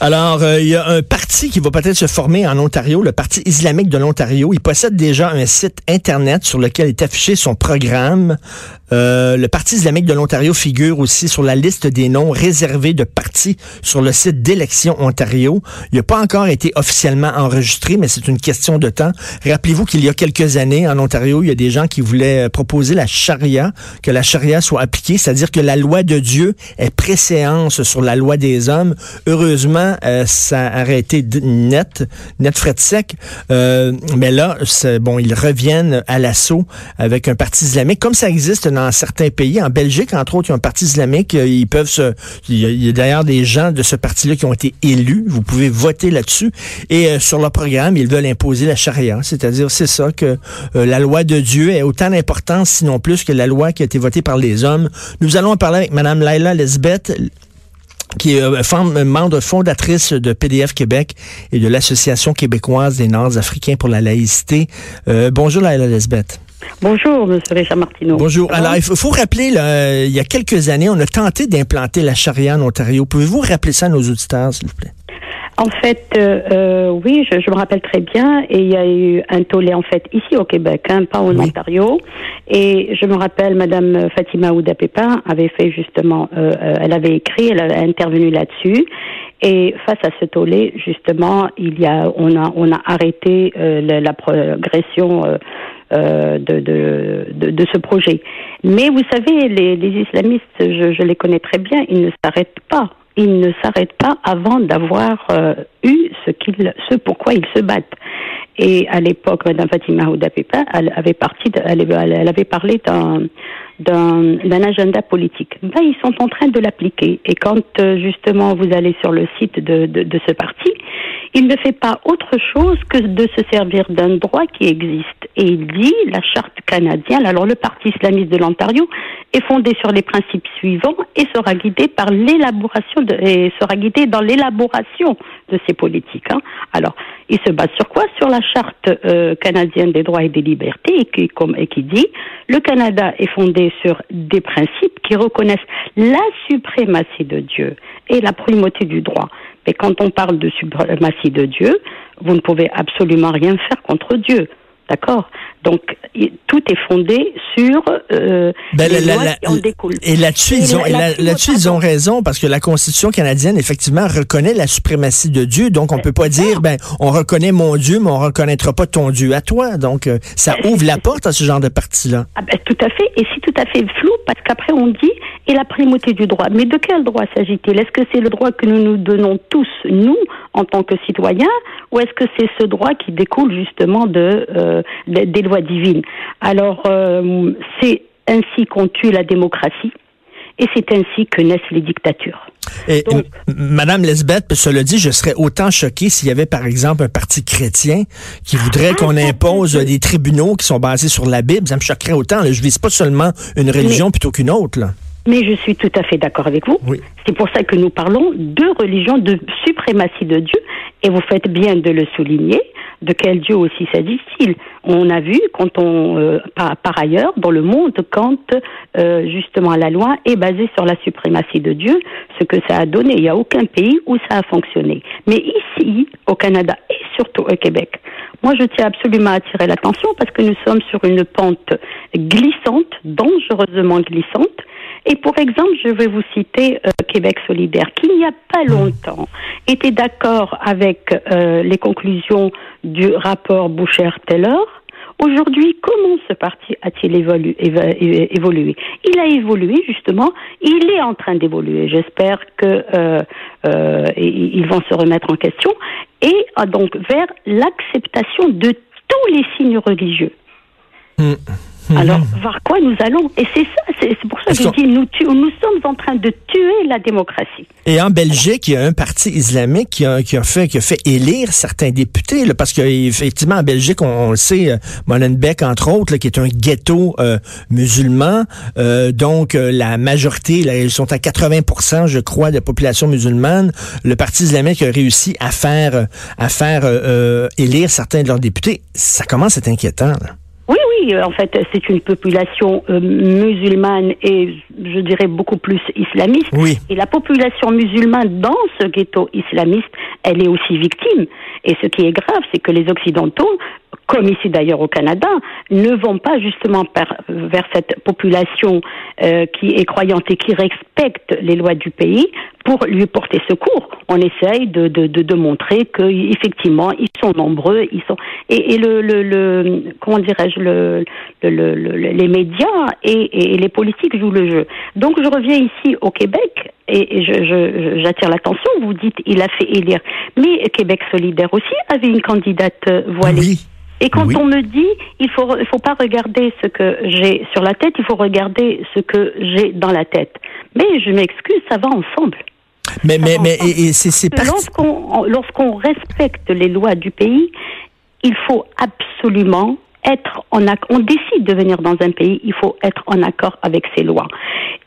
Alors, euh, il y a un parti qui va peut-être se former en Ontario, le Parti islamique de l'Ontario. Il possède déjà un site Internet sur lequel est affiché son programme. Euh, le Parti islamique de l'Ontario figure aussi sur la liste des noms réservés de partis sur le site d'élection Ontario. Il n'a pas encore été officiellement enregistré, mais c'est une question de temps. Rappelez-vous qu'il y a quelques années, en Ontario, il y a des gens qui voulaient proposer la charia, que la charia soit appliquée, c'est-à-dire que la loi de Dieu est préséance sur la loi des hommes. Heureusement, euh, ça a arrêté net, net de sec. Euh, mais là, bon, ils reviennent à l'assaut avec un parti islamique, comme ça existe dans certains pays. En Belgique, entre autres, il y a un parti islamique. Euh, ils peuvent se. Il y a, d'ailleurs des gens de ce parti-là qui ont été élus. Vous pouvez voter là-dessus. Et euh, sur leur programme, ils veulent imposer la charia. C'est-à-dire, c'est ça que la loi de Dieu est autant d'importance, sinon plus, que la loi qui a été votée par les hommes. Nous allons en parler avec Mme Laila Lesbeth qui est membre fondatrice de PDF Québec et de l'Association québécoise des Nord-Africains pour la laïcité. bonjour Laila Lesbeth. Bonjour, M. Richard Martineau. Bonjour. Alors, il faut, rappeler, il y a quelques années, on a tenté d'implanter la charia en Ontario. Pouvez-vous rappeler ça à nos auditeurs, s'il vous plaît? En fait, euh, euh, oui, je, me rappelle très bien. Et il y a eu un tollé, en fait, ici au Québec, hein, pas en Ontario. Et je me rappelle, Madame Fatima Ouda Pépin avait fait justement, euh, elle avait écrit, elle a intervenu là-dessus. Et face à ce tollé, justement, il y a, on a, on a arrêté la, la, progression euh, de, de, de, ce projet. Mais vous savez, les, les islamistes, je, je, les connais très bien, ils ne s'arrêtent pas. Ils ne s'arrêtent pas avant d'avoir euh, eu ce, qu'ils, ce pourquoi ils se battent. Et à l'époque, Mme Fatima Oudapepa, elle avait, parti elle, elle avait parlé d'un, d'un, d'un agenda politique. Ben, ils sont en train de l'appliquer. Et quand euh, justement vous allez sur le site de, de, de ce parti, il ne fait pas autre chose que de se servir d'un droit qui existe. Et il dit, la charte canadienne, alors le Parti islamiste de l'Ontario est fondé sur les principes suivants et sera guidé par l'élaboration et sera guidé dans l'élaboration de ces politiques. Hein. Alors, il se base sur quoi? Sur la charte euh, canadienne des droits et des libertés et qui, comme, et qui dit, le Canada est fondé sur des principes qui reconnaissent la suprématie de Dieu et la primauté du droit. Mais quand on parle de suprématie de Dieu, vous ne pouvez absolument rien faire contre Dieu. D'accord? Donc, tout est fondé sur euh, ben, les lois qui en découlent. Et là-dessus, ils, ont, là, ils ont raison, parce que la Constitution canadienne, effectivement, reconnaît la suprématie de Dieu. Donc, on peut pas dire, ben, on reconnaît mon Dieu, mais on reconnaîtra pas ton Dieu à toi. Donc, euh, ça ouvre la porte à ce genre de parti-là. Ah ben, tout à fait. Et c'est tout à fait flou, parce qu'après, on dit, et la primauté du droit. Mais de quel droit s'agit-il? Est-ce que c'est le droit que nous nous donnons tous, nous, en tant que citoyens, ou est-ce que c'est ce droit qui découle justement de, euh, des lois divines Alors, euh, c'est ainsi qu'on tue la démocratie. Et c'est ainsi que naissent les dictatures. Et, Madame Lesbeth, cela dit, je serais autant choqué s'il y avait, par exemple, un parti chrétien qui voudrait ah, qu'on impose des tribunaux qui sont basés sur la Bible. Ça me choquerait autant. Je Je vise pas seulement une religion plutôt qu'une autre. Là. Mais je suis tout à fait d'accord avec vous. C'est pour ça que nous parlons de religion, de suprématie de Dieu, et vous faites bien de le souligner. De quel Dieu aussi s'agit-il On a vu, quand on, euh, par, ailleurs, dans le monde, quand euh, justement la loi est basée sur la suprématie de Dieu, ce que ça a donné. Il n'y a aucun pays où ça a fonctionné. Mais ici, au Canada et surtout au Québec, moi je tiens absolument à attirer l'attention parce que nous sommes sur une pente glissante, dangereusement glissante, et pour exemple, je vais vous citer euh, Québec solidaire, qui il n'y a pas longtemps était d'accord avec euh, les conclusions du rapport Boucher-Taylor. Aujourd'hui, comment ce parti a-t-il évolué, Il a évolué justement, il est en train d'évoluer. J'espère que euh, vont se remettre en question et donc vers l'acceptation de tous les signes religieux. Hum. Alors, vers quoi nous allons Et c'est ça, c'est pour ça que je dis, nous, tu- nous sommes en train de tuer la démocratie. Et en Belgique, il y a un parti islamique qui a, qui a fait qui a fait élire certains députés, là, parce qu'effectivement, en Belgique, on, on le sait, euh, Molenbeek, entre autres, là, qui est un ghetto euh, musulman, euh, donc euh, la majorité, là, ils sont à 80% je crois, de population musulmane. Le parti islamique a réussi à faire euh, à faire euh, élire certains de leurs députés. Ça commence à être inquiétant. Là. Oui, oui, euh, en fait, c'est une population euh, musulmane et je dirais beaucoup plus islamiste. Oui. Et la population musulmane dans ce ghetto islamiste, elle est aussi victime. Et ce qui est grave, c'est que les Occidentaux, comme ici d'ailleurs au Canada, ne vont pas justement par- vers cette population euh, qui est croyante et qui respecte les lois du pays pour lui porter secours. On essaye de, de, de, de montrer que effectivement ils sont nombreux, ils sont et, et le, le, le comment dirais-je le, le, le- le- les médias et, et les politiques jouent le jeu. Donc je reviens ici au Québec et, et je, je- j'attire l'attention. Vous dites il a fait élire, mais Québec solidaire aussi avait une candidate euh, voilée. Oui. Et quand Oui. on me dit, il faut, il faut pas regarder ce que j'ai sur la tête, il faut regarder ce que j'ai dans la tête. Mais je m'excuse, ça va ensemble. Mais mais mais ensemble. et, et c'est parti. Lorsqu'on respecte les lois du pays, il faut absolument On décide de venir dans un pays, il faut être en accord avec ces lois.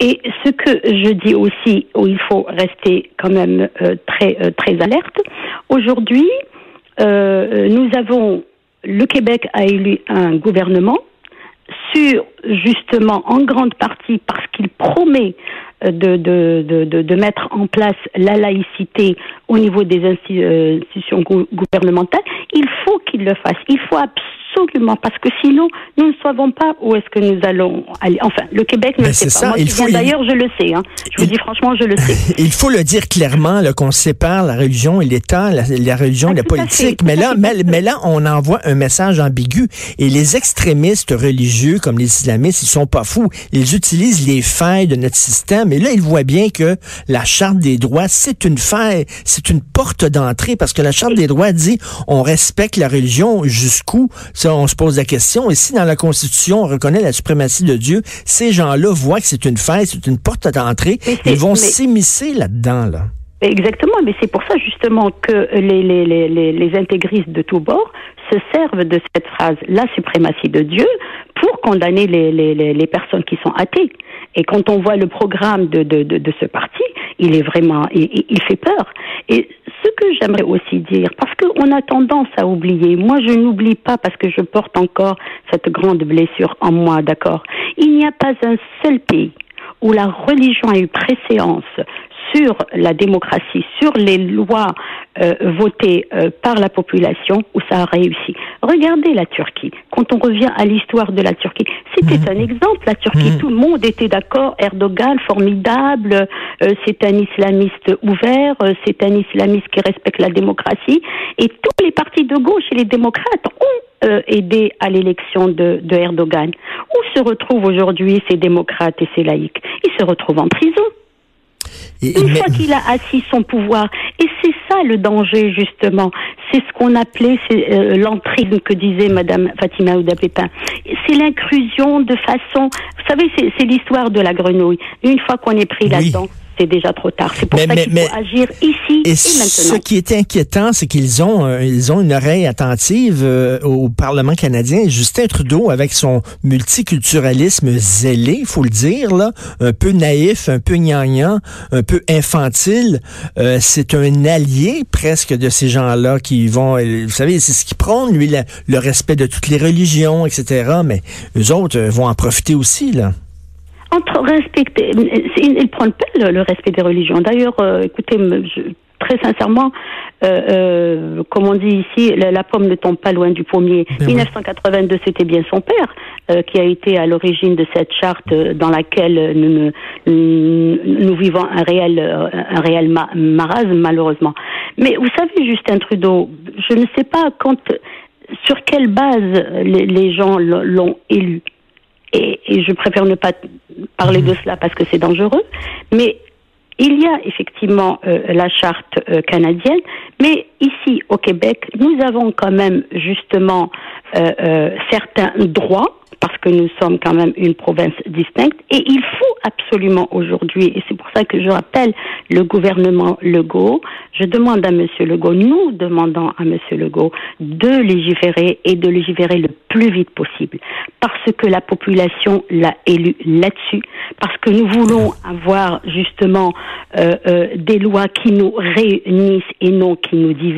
Et ce que je dis aussi, où il faut rester quand même euh, très euh, très alerte. Aujourd'hui, euh, nous avons le Québec a élu un gouvernement sur justement en grande partie parce qu'il promet de mettre en place la laïcité au niveau des euh, institutions gou- gouvernementales, il faut qu'il le fasse. Il faut absolument, parce que sinon, nous ne savons pas où est-ce que nous allons aller. Enfin, le Québec ne Ben, sait pas. ça, Moi il faut- d'ailleurs, je le sais. Hein. Je vous dis franchement, je le sais. Il faut le dire clairement qu'on sépare la religion et l'État, la, la religion et Ah, la tout à politique. fait, mais là, mais, mais là, on envoie un message ambigu. Et les extrémistes religieux, comme les islamistes, ils sont pas fous. Ils utilisent les failles de notre système. Et là, ils voient bien que la charte des droits, c'est une faille, c'est une porte d'entrée, parce que la charte des droits dit on respecte la religion jusqu'où. Ça, on se pose la question. Et si dans la Constitution on reconnaît la suprématie de Dieu, ces gens-là voient que c'est une faille, c'est une porte d'entrée. Ils vont mais- s'immiscer là-dedans, là. Exactement, mais c'est pour ça justement que les, les, les, les, les intégristes de tous bords se servent de cette phrase, la suprématie de Dieu, pour condamner les, les, les, les personnes qui sont athées. Et quand on voit le programme de, de, de, de ce parti, il est vraiment, il, il- fait peur. Et ce que j'aimerais aussi dire, parce qu'on a tendance à oublier, moi je n'oublie pas parce que je porte encore cette grande blessure en moi, d'accord? Il n'y a pas un seul pays où la religion a eu préséance sur la démocratie, sur les lois euh, votées euh, par la population, où ça a réussi. Regardez la Turquie. Quand on revient à l'histoire de la Turquie, c'était un exemple. La Turquie, tout le monde était d'accord. Erdogan, formidable. euh, c'est un islamiste ouvert. c'est un islamiste qui respecte la démocratie. Et tous les partis de gauche et les démocrates ont aidé à l'élection de, de Erdogan. Où se retrouvent aujourd'hui ces démocrates et ces laïcs? Ils se retrouvent en prison. Et- Une mais- fois qu'il a assis son pouvoir, et c'est ça le danger justement, c'est ce qu'on appelait euh, l'entrisme que disait Madame Fatima Ouda Pépin. C'est l'inclusion de façon, vous savez, c'est, c'est l'histoire de la grenouille. Une fois qu'on est pris Oui. là-dedans, c'est déjà trop tard. C'est pour Mais- ça qu'il faut agir ici et, Et ce maintenant. qui est inquiétant, c'est qu'ils ont, euh, ils ont une oreille attentive euh, au Parlement canadien. Justin Trudeau, avec son multiculturalisme zélé, il faut le dire, là, un peu naïf, un peu gnangnan, un peu infantile, euh, c'est un allié presque de ces gens-là qui vont, euh, vous savez, c'est ce qui prône, lui, la- le respect de toutes les religions, etc. Mais eux autres vont en profiter aussi, là. Entre respecter, ils ne prennent pas le, le respect des religions. D'ailleurs, euh, écoutez, je- très sincèrement, euh, euh, comme on dit ici, la, la pomme ne tombe pas loin du pommier. Ben oui. 1982, c'était bien son père euh, qui a été à l'origine de cette charte euh, dans laquelle nous, nous, nous vivons un réel, euh, un réel ma- marasme, malheureusement. Mais vous savez, Justin Trudeau, je ne sais pas quand, sur quelle base les, les gens l'ont l'ont élu et, et je préfère ne pas parler de cela parce que c'est dangereux, mais il y a effectivement euh, la charte euh, canadienne, mais ici au Québec, nous avons quand même justement euh, euh, certains droits parce que nous sommes quand même une province distincte et il faut absolument aujourd'hui, et c'est pour ça que je rappelle le gouvernement Legault, je demande à Monsieur Legault, nous demandons à Monsieur Legault de légiférer et de légiférer le plus vite possible parce que la population l'a élu là-dessus, parce que nous voulons avoir justement euh, des lois qui nous réunissent et non qui nous divisent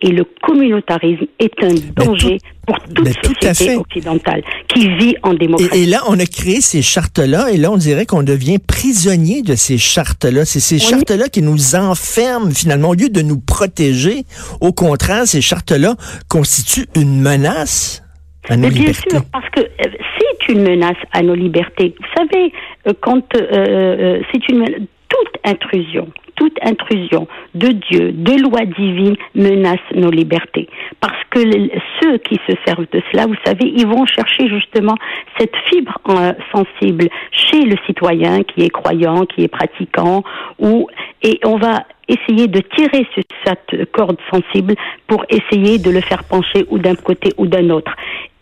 et le communautarisme est un danger pour toute tout société fait. occidentale qui vit en démocratie. Et, et là, on a créé ces chartes-là, et là, on dirait qu'on devient prisonnier de ces chartes-là. C'est ces Oui. chartes-là qui nous enferment, finalement, au lieu de nous protéger. Au contraire, ces chartes-là constituent une menace à nos Mais bien libertés. sûr, parce que euh, c'est une menace à nos libertés. Vous savez, euh, quand euh, c'est une men- toute intrusion, toute intrusion de Dieu, de loi divine menace nos libertés. Parce que ceux qui se servent de cela, vous savez, ils vont chercher justement cette fibre euh, sensible chez le citoyen qui est croyant, qui est pratiquant, ou et on va essayer de tirer cette corde sensible pour essayer de le faire pencher ou d'un côté ou d'un autre.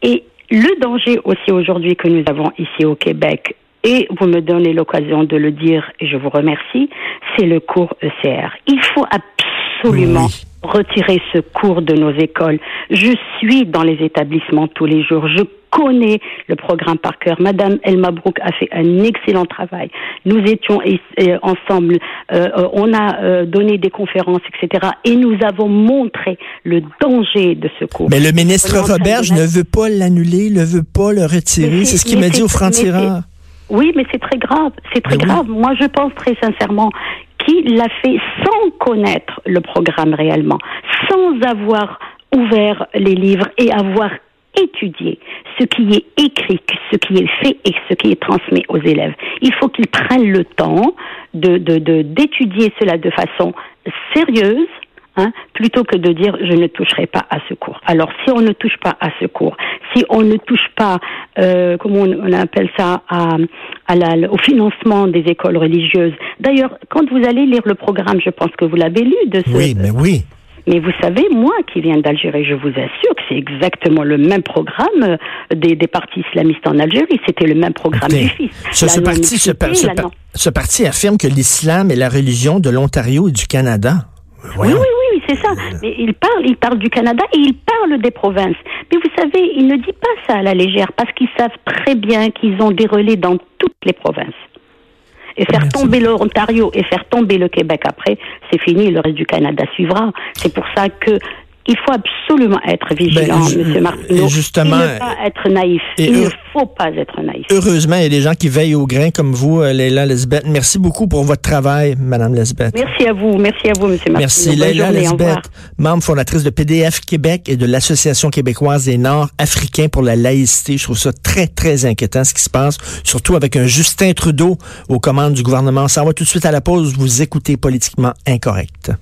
Et le danger aussi aujourd'hui que nous avons ici au Québec, et vous me donnez l'occasion de le dire et je vous remercie, c'est le cours ECR. Il faut absolument Oui. retirer ce cours de nos écoles. Je suis dans les établissements tous les jours. Je connais le programme par cœur. Madame Elma Brook a fait un excellent travail. Nous étions euh, ensemble, euh, euh, on a euh, donné des conférences, etc. Et nous avons montré le danger de ce cours. Mais le ministre Roberge ne veut pas l'annuler, ne veut pas le retirer. C'est ce qu'il m'a dit au franc-tireur. Oui, mais c'est très grave. C'est très Mais oui. grave. Moi, je pense très sincèrement qu'il l'a fait sans connaître le programme réellement, sans avoir ouvert les livres et avoir étudié ce qui est écrit, ce qui est fait et ce qui est transmis aux élèves. Il faut qu'ils prennent le temps de de- de- d'étudier cela de façon sérieuse, hein, plutôt que de dire je ne toucherai pas à ce cours. Alors si on ne touche pas à ce cours, si on ne touche pas, euh, comment on, on appelle ça, à, à la- au financement des écoles religieuses. D'ailleurs, quand vous allez lire le programme, je pense que vous l'avez lu de ce. Oui, mais oui. Mais vous savez, moi qui viens d'Algérie, je vous assure que c'est exactement le même programme euh, des, des partis islamistes en Algérie. C'était le même programme du fils. Ce, parti, ce, par- ce non-mixité, la par- non- ce parti affirme que l'islam est la religion de l'Ontario et du Canada. Voyons. oui, oui, c'est ça. Mais il parle, il parle du Canada et il parle des provinces. Mais vous savez, il ne dit pas ça à la légère parce qu'ils savent très bien qu'ils ont des relais dans toutes les provinces. Et faire Merci. tomber l'Ontario et faire tomber le Québec après, c'est fini, le reste du Canada suivra. C'est pour ça que il faut absolument être vigilant, Ben, ju- Monsieur Martineau, justement, et ne pas être naïf. et il ne faut pas être naïf. Heureusement, il y a des gens qui veillent au grain comme vous, euh, Leila Lesbeth. Merci beaucoup pour votre travail, Madame Lesbeth. Merci à vous, merci à vous, Monsieur Martineau. Merci, Bonne Leila journée. Lesbeth, membre fondatrice de PDF Québec et de l'Association québécoise des Nord-Africains pour la laïcité. Je trouve ça très, très inquiétant ce qui se passe, surtout avec un Justin Trudeau aux commandes du gouvernement. S'en va tout de suite à la pause. Vous écoutez Politiquement Incorrect.